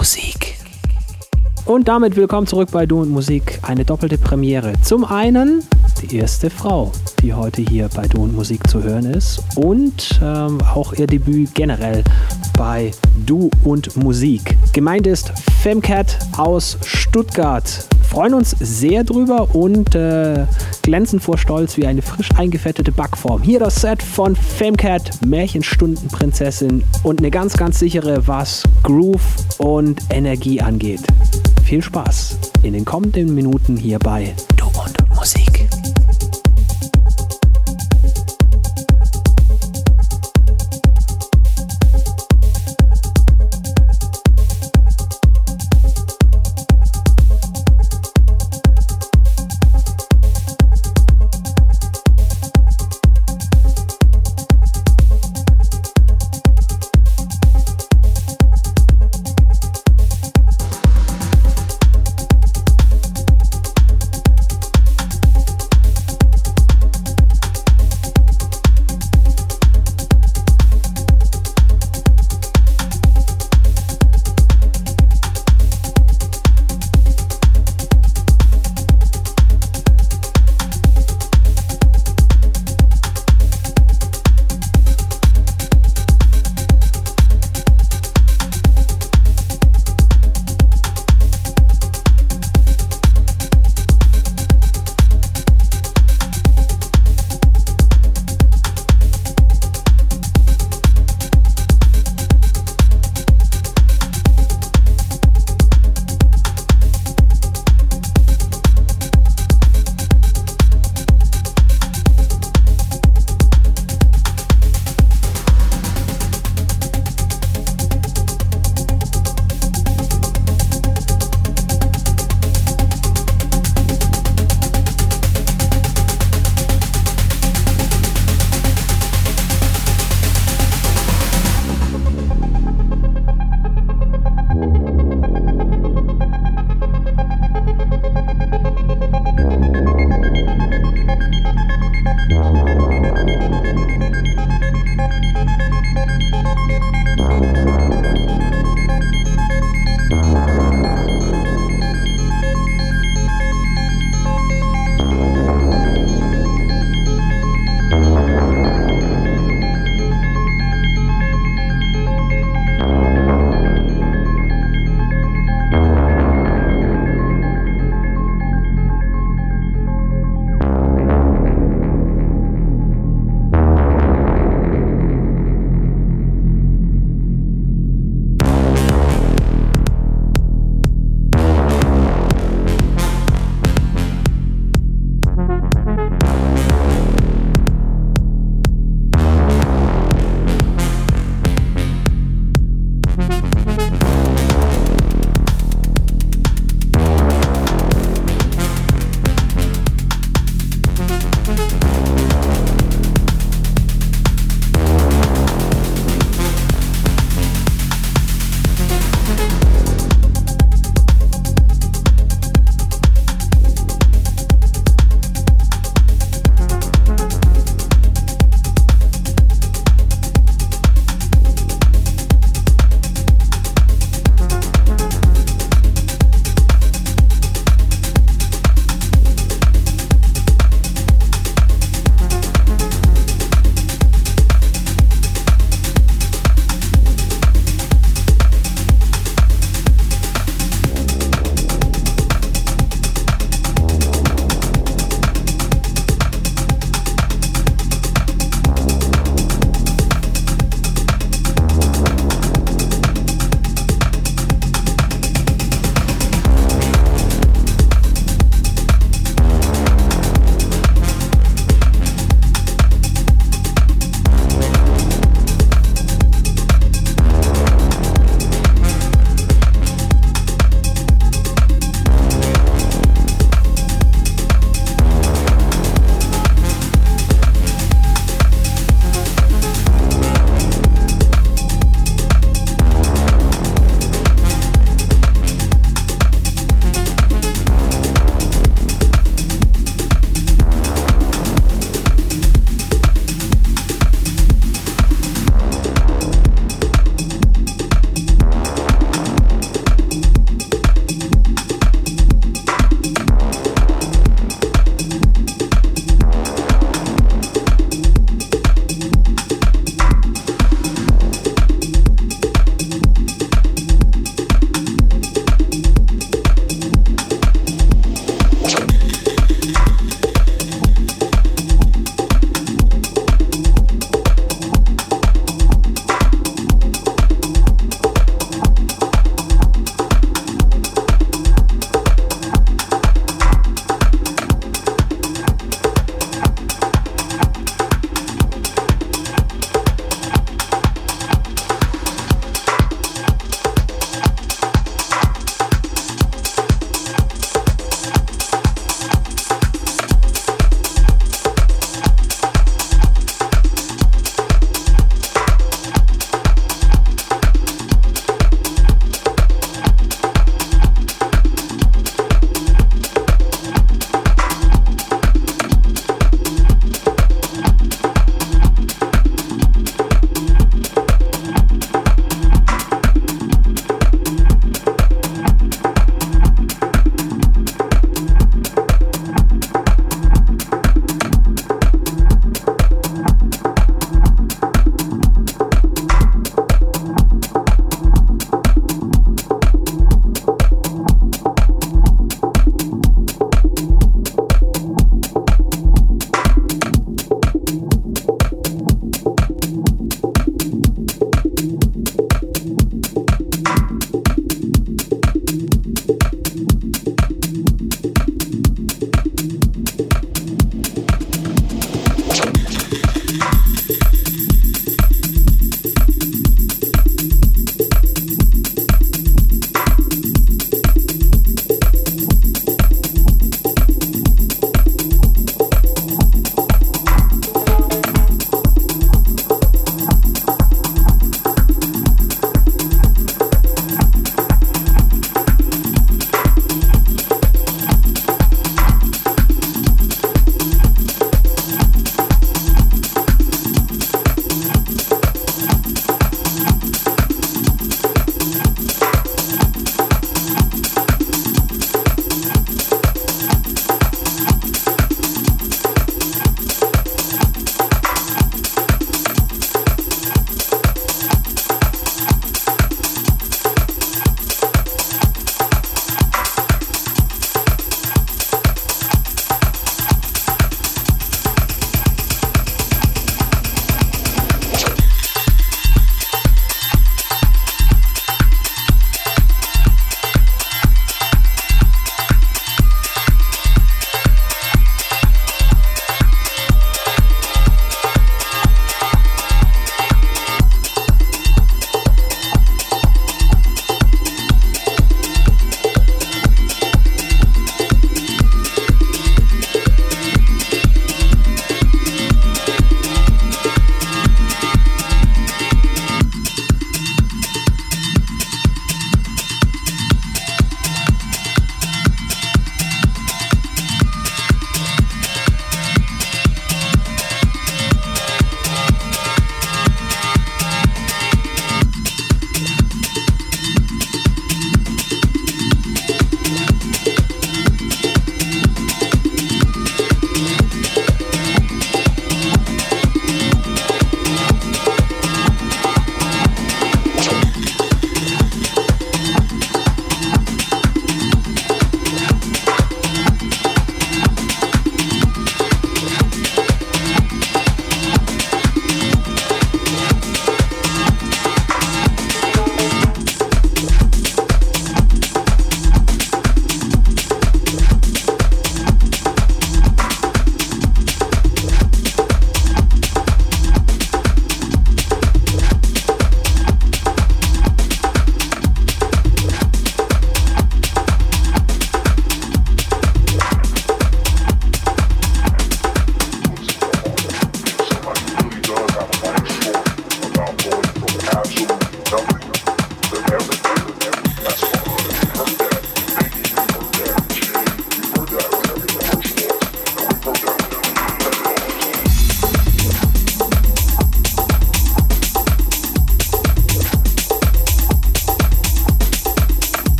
Musik. Und damit willkommen zurück bei Du und Musik. Eine doppelte Premiere. Zum einen die erste Frau, die heute hier bei Du und Musik zu hören ist. Und ähm, auch ihr Debüt generell bei Du und Musik. Gemeint ist Femcat aus Stuttgart. Freuen uns sehr drüber und äh, glänzen vor Stolz wie eine frisch eingefettete Backform. Hier das Set von Femcat, Märchenstundenprinzessin und eine ganz, ganz sichere, was Groove und Energie angeht. Viel Spaß in den kommenden Minuten hier bei Du und Musik.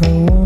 I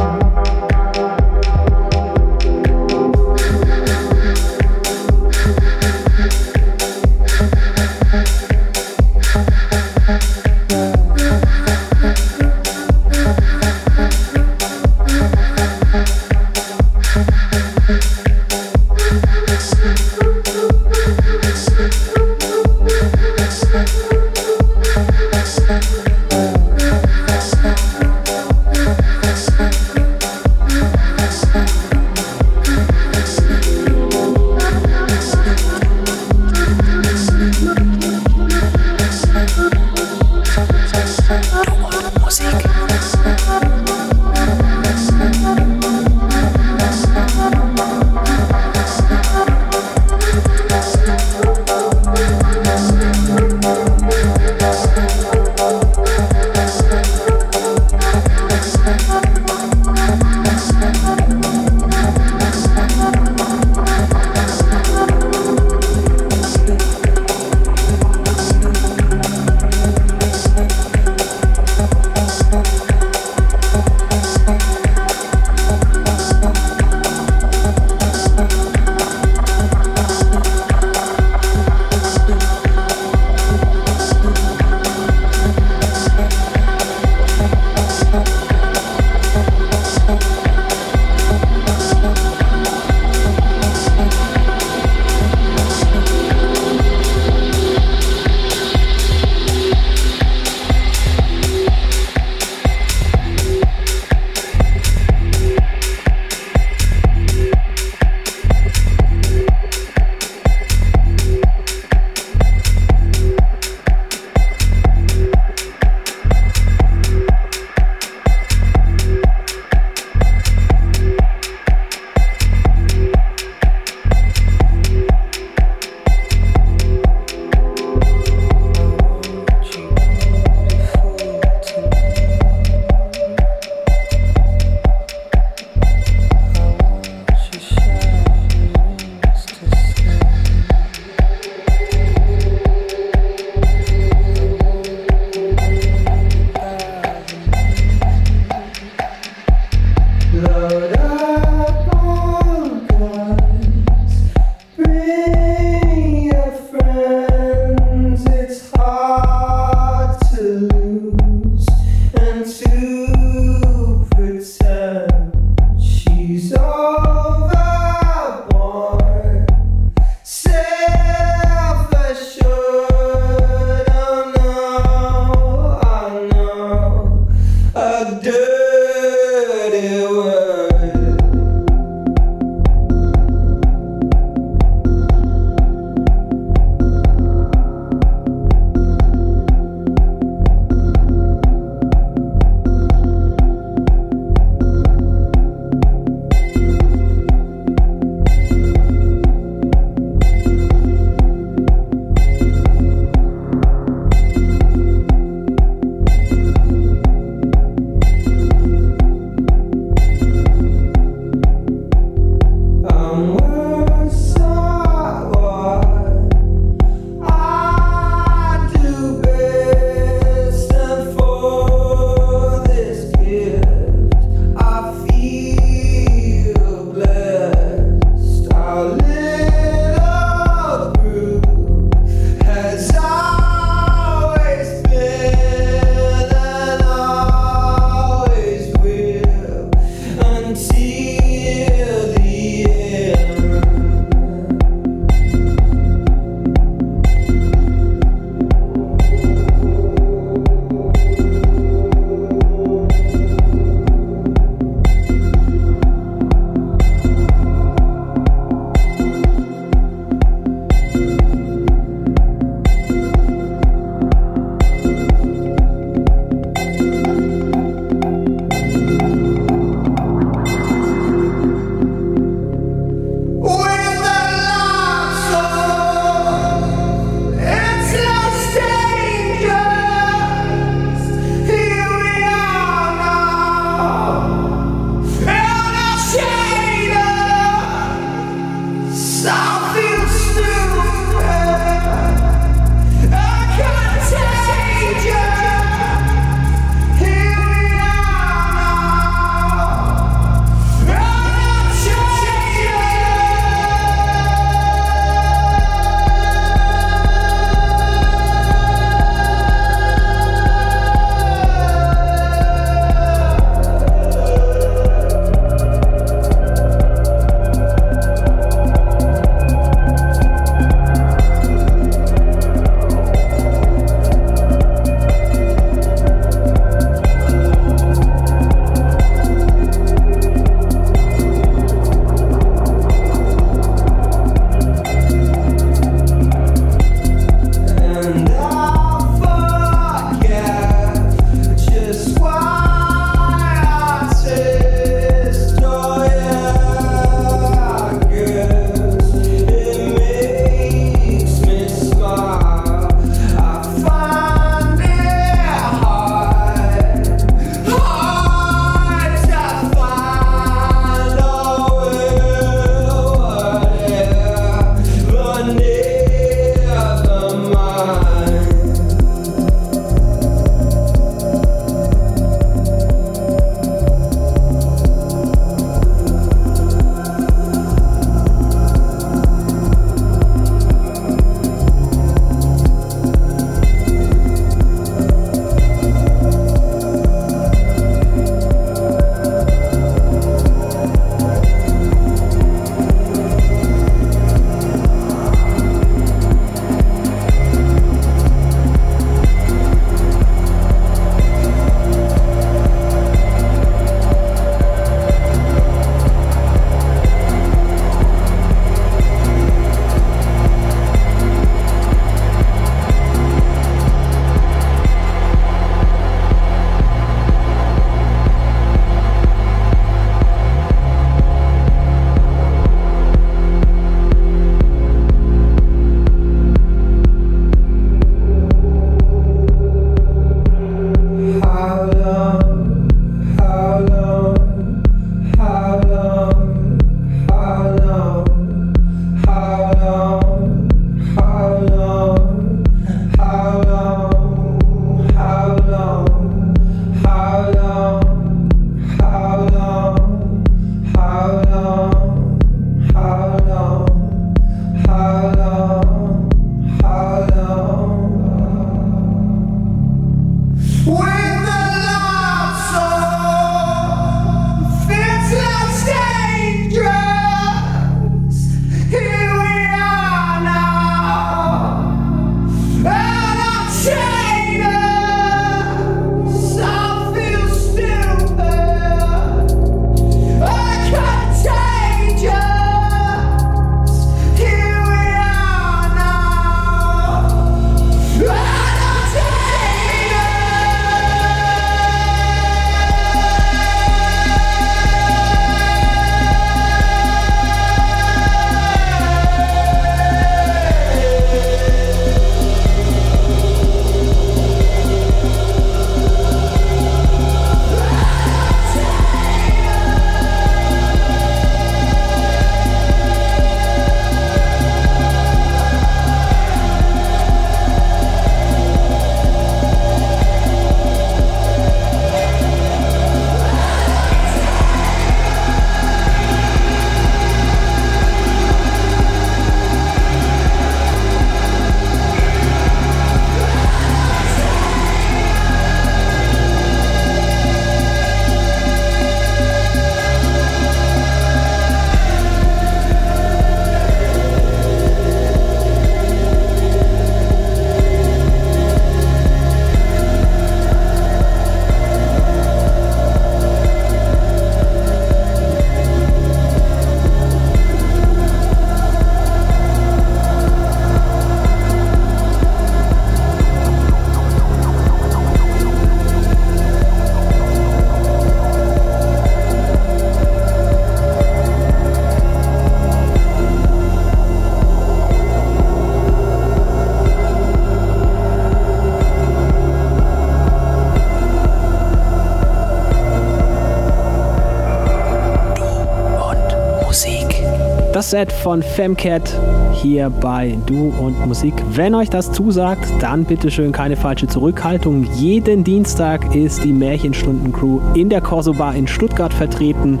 Set von Femcat hier bei Du und Musik. Wenn euch das zusagt, dann bitte schön keine falsche Zurückhaltung. Jeden Dienstag ist die Märchenstunden-Crew in der Corso Bar in Stuttgart vertreten.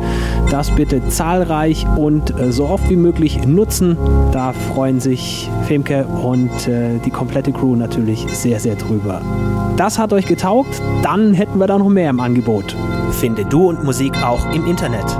Das bitte zahlreich und äh, so oft wie möglich nutzen. Da freuen sich Femke und äh, die komplette Crew natürlich sehr, sehr drüber. Das hat euch getaugt, dann hätten wir da noch mehr im Angebot. Finde Du und Musik auch im Internet.